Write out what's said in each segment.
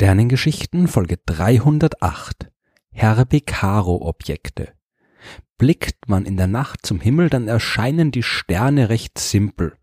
Sternengeschichten Folge 308 Herbig-Haro-Objekte Blickt man in der Nacht zum Himmel, dann erscheinen die Sterne recht simpel.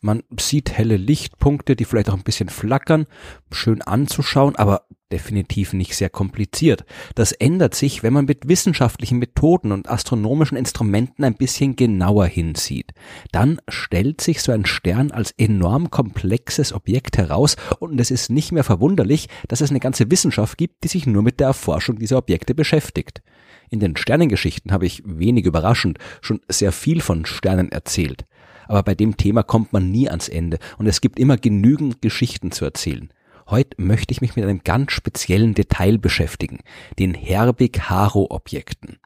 Man sieht helle Lichtpunkte, die vielleicht auch ein bisschen flackern, schön anzuschauen, aber definitiv nicht sehr kompliziert. Das ändert sich, wenn man mit wissenschaftlichen Methoden und astronomischen Instrumenten ein bisschen genauer hinsieht. Dann stellt sich so ein Stern als enorm komplexes Objekt heraus und es ist nicht mehr verwunderlich, dass es eine ganze Wissenschaft gibt, die sich nur mit der Erforschung dieser Objekte beschäftigt. In den Sternengeschichten habe ich wenig überraschend schon sehr viel von Sternen erzählt. Aber bei dem Thema kommt man nie ans Ende und es gibt immer genügend Geschichten zu erzählen. Heute möchte ich mich mit einem ganz speziellen Detail beschäftigen, den Herbig-Haro-Objekten.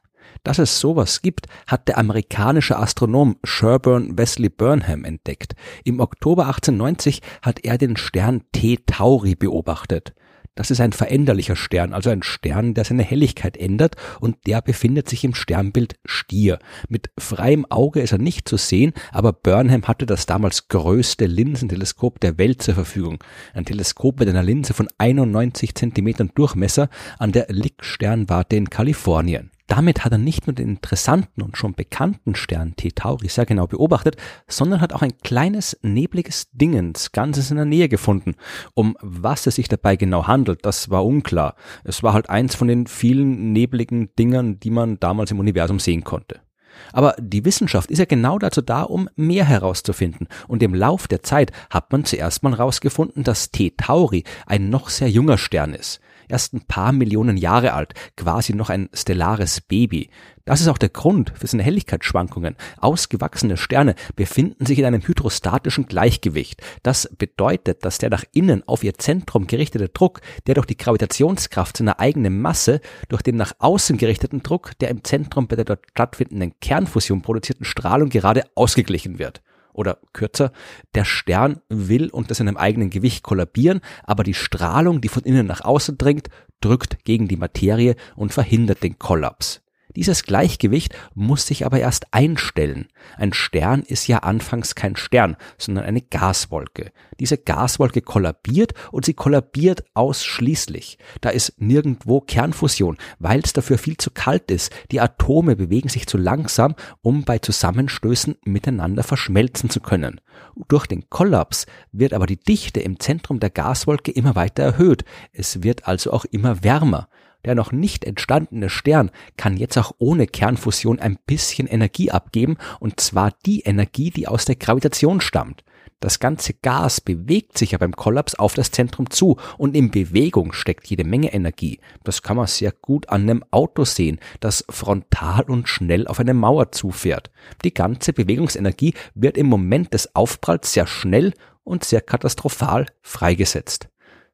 Dass es sowas gibt, hat der amerikanische Astronom Sherburne Wesley Burnham entdeckt. Im Oktober 1890 hat er den Stern T Tauri beobachtet. Das ist ein veränderlicher Stern, also ein Stern, der seine Helligkeit ändert und der befindet sich im Sternbild Stier. Mit freiem Auge ist er nicht zu sehen, aber Burnham hatte das damals größte Linsenteleskop der Welt zur Verfügung. Ein Teleskop mit einer Linse von 91 Zentimetern Durchmesser an der Lick-Sternwarte in Kalifornien. Damit hat er nicht nur den interessanten und schon bekannten Stern T Tauri sehr genau beobachtet, sondern hat auch ein kleines nebliges Dingens ganz in seiner Nähe gefunden. Um was es sich dabei genau handelt, das war unklar. Es war halt eins von den vielen nebligen Dingern, die man damals im Universum sehen konnte. Aber die Wissenschaft ist ja genau dazu da, um mehr herauszufinden. Und im Lauf der Zeit hat man zuerst mal herausgefunden, dass T Tauri ein noch sehr junger Stern ist erst ein paar Millionen Jahre alt, quasi noch ein stellares Baby. Das ist auch der Grund für seine Helligkeitsschwankungen. Ausgewachsene Sterne befinden sich in einem hydrostatischen Gleichgewicht. Das bedeutet, dass der nach innen auf ihr Zentrum gerichtete Druck, der durch die Gravitationskraft seiner eigenen Masse, durch den nach außen gerichteten Druck, der im Zentrum bei der dort stattfindenden Kernfusion produzierten Strahlung gerade ausgeglichen wird oder kürzer, der Stern will unter seinem eigenen Gewicht kollabieren, aber die Strahlung, die von innen nach außen dringt, drückt gegen die Materie und verhindert den Kollaps. Dieses Gleichgewicht muss sich aber erst einstellen. Ein Stern ist ja anfangs kein Stern, sondern eine Gaswolke. Diese Gaswolke kollabiert und sie kollabiert ausschließlich. Da ist nirgendwo Kernfusion, weil es dafür viel zu kalt ist. Die Atome bewegen sich zu langsam, um bei Zusammenstößen miteinander verschmelzen zu können. Durch den Kollaps wird aber die Dichte im Zentrum der Gaswolke immer weiter erhöht. Es wird also auch immer wärmer. Der noch nicht entstandene Stern kann jetzt auch ohne Kernfusion ein bisschen Energie abgeben, und zwar die Energie, die aus der Gravitation stammt. Das ganze Gas bewegt sich ja beim Kollaps auf das Zentrum zu und in Bewegung steckt jede Menge Energie. Das kann man sehr gut an einem Auto sehen, das frontal und schnell auf eine Mauer zufährt. Die ganze Bewegungsenergie wird im Moment des Aufpralls sehr schnell und sehr katastrophal freigesetzt.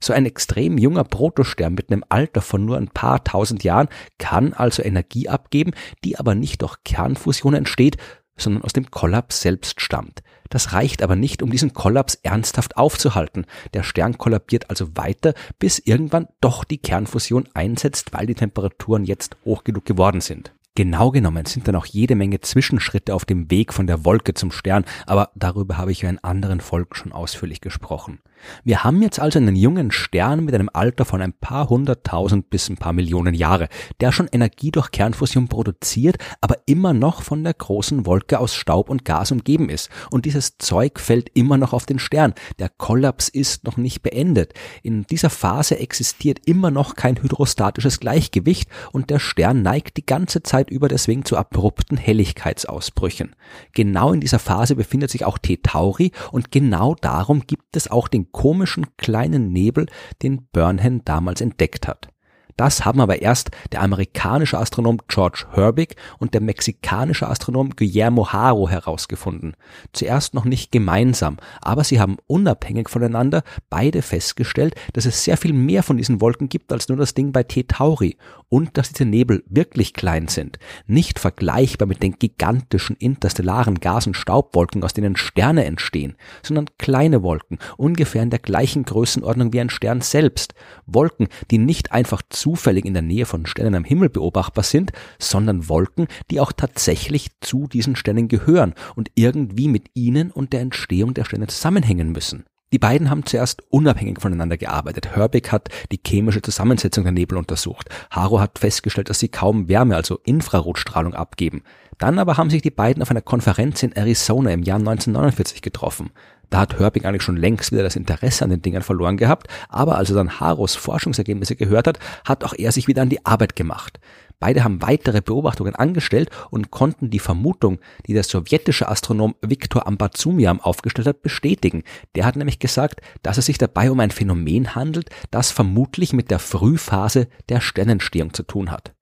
So ein extrem junger Protostern mit einem Alter von nur ein paar tausend Jahren kann also Energie abgeben, die aber nicht durch Kernfusion entsteht, sondern aus dem Kollaps selbst stammt. Das reicht aber nicht, um diesen Kollaps ernsthaft aufzuhalten. Der Stern kollabiert also weiter, bis irgendwann doch die Kernfusion einsetzt, weil die Temperaturen jetzt hoch genug geworden sind. Genau genommen sind dann auch jede Menge Zwischenschritte auf dem Weg von der Wolke zum Stern, aber darüber habe ich ja in anderen Folgen schon ausführlich gesprochen. Wir haben jetzt also einen jungen Stern mit einem Alter von ein paar hunderttausend bis ein paar Millionen Jahre, der schon Energie durch Kernfusion produziert, aber immer noch von der großen Wolke aus Staub und Gas umgeben ist. Und dieses Zeug fällt immer noch auf den Stern. Der Kollaps ist noch nicht beendet. In dieser Phase existiert immer noch kein hydrostatisches Gleichgewicht und der Stern neigt die ganze Zeit über deswegen zu abrupten Helligkeitsausbrüchen. Genau in dieser Phase befindet sich auch T Tauri und genau darum gibt es auch den komischen kleinen Nebel, den Burnham damals entdeckt hat. Das haben aber erst der amerikanische Astronom George Herbig und der mexikanische Astronom Guillermo Haro herausgefunden. Zuerst noch nicht gemeinsam, aber sie haben unabhängig voneinander beide festgestellt, dass es sehr viel mehr von diesen Wolken gibt als nur das Ding bei T Tauri und dass diese Nebel wirklich klein sind, nicht vergleichbar mit den gigantischen interstellaren Gas- und Staubwolken, aus denen Sterne entstehen, sondern kleine Wolken, ungefähr in der gleichen Größenordnung wie ein Stern selbst, Wolken, die nicht einfach zufällig in der Nähe von Sternen am Himmel beobachtbar sind, sondern Wolken, die auch tatsächlich zu diesen Sternen gehören und irgendwie mit ihnen und der Entstehung der Sterne zusammenhängen müssen. Die beiden haben zuerst unabhängig voneinander gearbeitet. Herbig hat die chemische Zusammensetzung der Nebel untersucht. Haro hat festgestellt, dass sie kaum Wärme, also Infrarotstrahlung abgeben. Dann aber haben sich die beiden auf einer Konferenz in Arizona im Jahr 1949 getroffen. Da hat Herbig eigentlich schon längst wieder das Interesse an den Dingern verloren gehabt, aber als er dann Haros Forschungsergebnisse gehört hat, hat auch er sich wieder an die Arbeit gemacht. Beide haben weitere Beobachtungen angestellt und konnten die Vermutung, die der sowjetische Astronom Viktor Ambarzumian aufgestellt hat, bestätigen. Der hat nämlich gesagt, dass es sich dabei um ein Phänomen handelt, das vermutlich mit der Frühphase der Sternentstehung zu tun hat.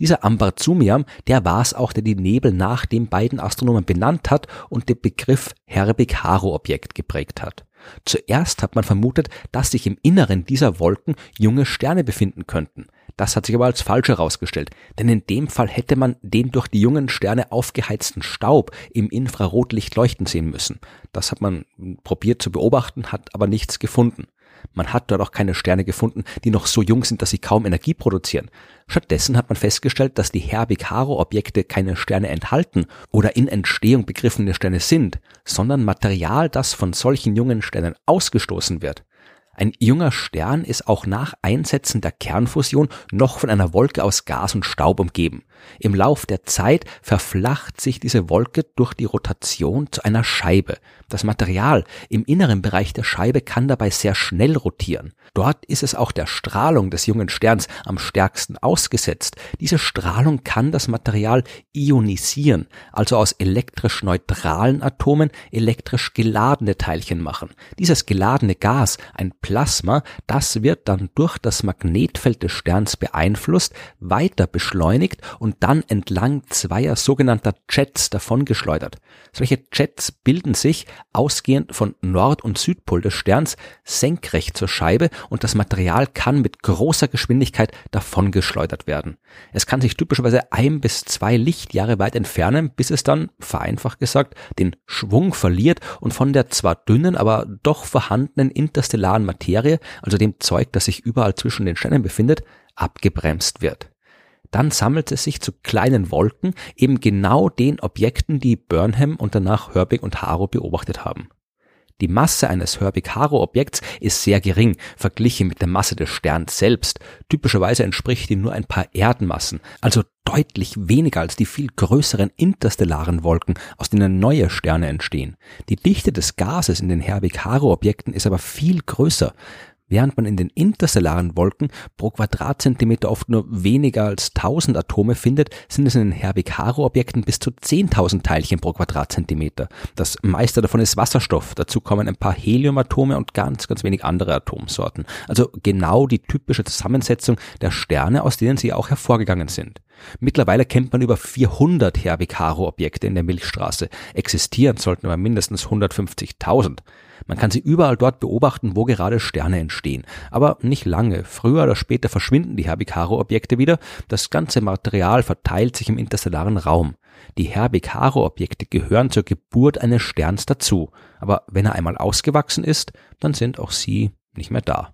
Dieser Ambarzumiam, der war es auch, der die Nebel nach den beiden Astronomen benannt hat und den Begriff Herbig-Haro-Objekt geprägt hat. Zuerst hat man vermutet, dass sich im Inneren dieser Wolken junge Sterne befinden könnten. Das hat sich aber als falsch herausgestellt, denn in dem Fall hätte man den durch die jungen Sterne aufgeheizten Staub im Infrarotlicht leuchten sehen müssen. Das hat man probiert zu beobachten, hat aber nichts gefunden. Man hat dort auch keine Sterne gefunden, die noch so jung sind, dass sie kaum Energie produzieren. Stattdessen hat man festgestellt, dass die Herbig-Haro-Objekte keine Sterne enthalten oder in Entstehung begriffene Sterne sind, sondern Material, das von solchen jungen Sternen ausgestoßen wird. Ein junger Stern ist auch nach Einsetzen der Kernfusion noch von einer Wolke aus Gas und Staub umgeben. Im Lauf der Zeit verflacht sich diese Wolke durch die Rotation zu einer Scheibe. Das Material im inneren Bereich der Scheibe kann dabei sehr schnell rotieren. Dort ist es auch der Strahlung des jungen Sterns am stärksten ausgesetzt. Diese Strahlung kann das Material ionisieren, also aus elektrisch neutralen Atomen elektrisch geladene Teilchen machen. Dieses geladene Gas, ein Plasma, das wird dann durch das Magnetfeld des Sterns beeinflusst, weiter beschleunigt und dann entlang zweier sogenannter Jets davongeschleudert. Solche Jets bilden sich, ausgehend von Nord- und Südpol des Sterns, senkrecht zur Scheibe und das Material kann mit großer Geschwindigkeit davongeschleudert werden. Es kann sich typischerweise ein bis zwei Lichtjahre weit entfernen, bis es dann, vereinfacht gesagt, den Schwung verliert und von der zwar dünnen, aber doch vorhandenen interstellaren Materie, also dem Zeug, das sich überall zwischen den Sternen befindet, abgebremst wird. Dann sammelt es sich zu kleinen Wolken, eben genau den Objekten, die Burnham und danach Herbig und Haro beobachtet haben. Die Masse eines Herbig-Haro-Objekts ist sehr gering, verglichen mit der Masse des Sterns selbst. Typischerweise entspricht die nur ein paar Erdenmassen, also deutlich weniger als die viel größeren interstellaren Wolken, aus denen neue Sterne entstehen. Die Dichte des Gases in den Herbig-Haro-Objekten ist aber viel größer. Während man in den interstellaren Wolken pro Quadratzentimeter oft nur weniger als 1000 Atome findet, sind es in den Herbig-Haro-Objekten bis zu 10.000 Teilchen pro Quadratzentimeter. Das meiste davon ist Wasserstoff. Dazu kommen ein paar Heliumatome und ganz, ganz wenig andere Atomsorten. Also genau die typische Zusammensetzung der Sterne, aus denen sie auch hervorgegangen sind. Mittlerweile kennt man über 400 Herbig-Haro-Objekte in der Milchstraße. Existieren sollten aber mindestens 150.000. Man kann sie überall dort beobachten, wo gerade Sterne entstehen. Aber nicht lange. Früher oder später verschwinden die Herbig-Haro-Objekte wieder. Das ganze Material verteilt sich im interstellaren Raum. Die Herbig-Haro-Objekte gehören zur Geburt eines Sterns dazu. Aber wenn er einmal ausgewachsen ist, dann sind auch sie nicht mehr da.